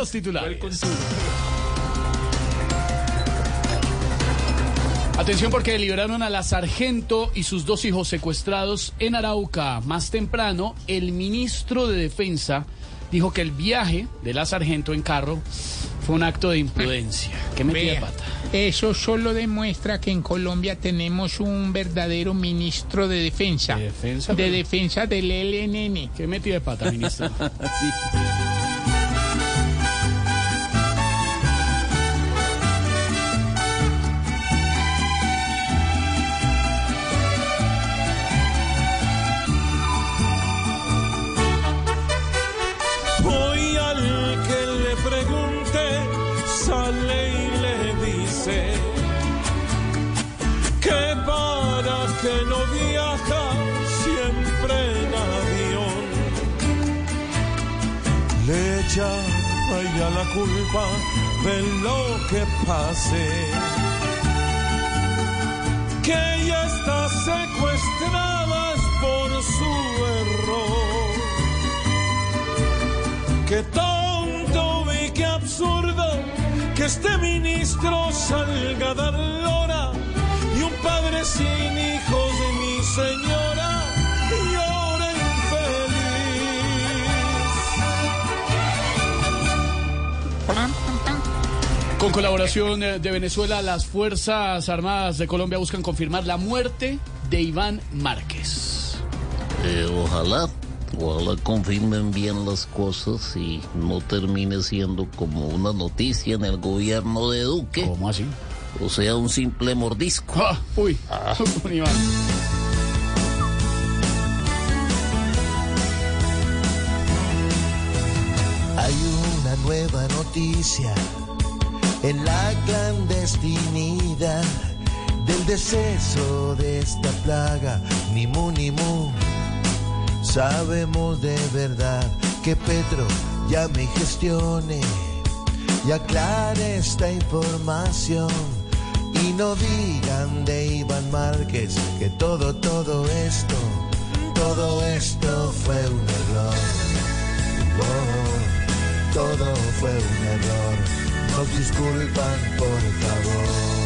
los titulares. Atención porque liberaron a la sargento y sus dos hijos secuestrados en Arauca. Más temprano, el ministro de Defensa dijo que el viaje de la sargento en carro fue un acto de imprudencia. ¿Qué metida de Vea, pata? Eso solo demuestra que en Colombia tenemos un verdadero ministro de defensa. ¿De defensa? De defensa del LNN. ¿Qué metida de pata, ministro? Hoy sale y le dice que para que no viaja siempre en avión. Le echa a ella la culpa de lo que pase. Que ella está secuestrada es por su error. Qué este ministro salga a dar lora y un padre sin hijos de mi señora llora infeliz. Con colaboración eh, de Venezuela, las Fuerzas Armadas de Colombia buscan confirmar la muerte de Iván Márquez. Eh, ojalá, ojalá confirmen bien las cosas y no termine siendo como una noticia en el gobierno de Duque. ¿Cómo así? O sea, un simple mordisco. Ah, uy, Iván. Hay una nueva noticia en la clandestinidad del deceso de esta plaga, ni mu ni mu. Sabemos de verdad que Petro llame y gestione y aclare esta información. Y no digan de Iván Márquez que todo, todo esto, todo esto fue un error. Oh, todo fue un error. Nos disculpan, por favor.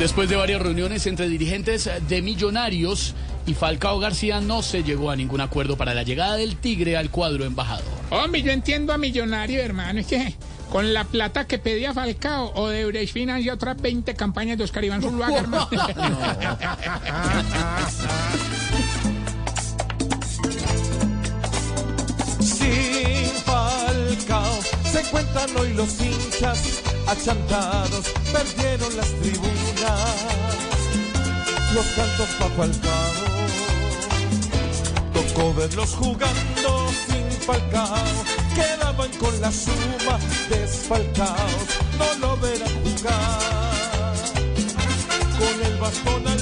Después de varias reuniones entre dirigentes de Millonarios y Falcao García no se llegó a ningún acuerdo para la llegada del Tigre al cuadro embajador. Hombre, yo entiendo a Millonario, hermano. Es que con la plata que pedía Falcao o de Brecht financia otras 20 campañas de Oscar Iván Zuluaga, hermano. Sin Falcao se cuentan hoy los hinchas achantados perdieron las tribunas. Los cantos Paco Alcao, tocó verlos jugando sin Falcao, quedaban con la suma desfalcaos, no lo verán jugar. Con el bastón al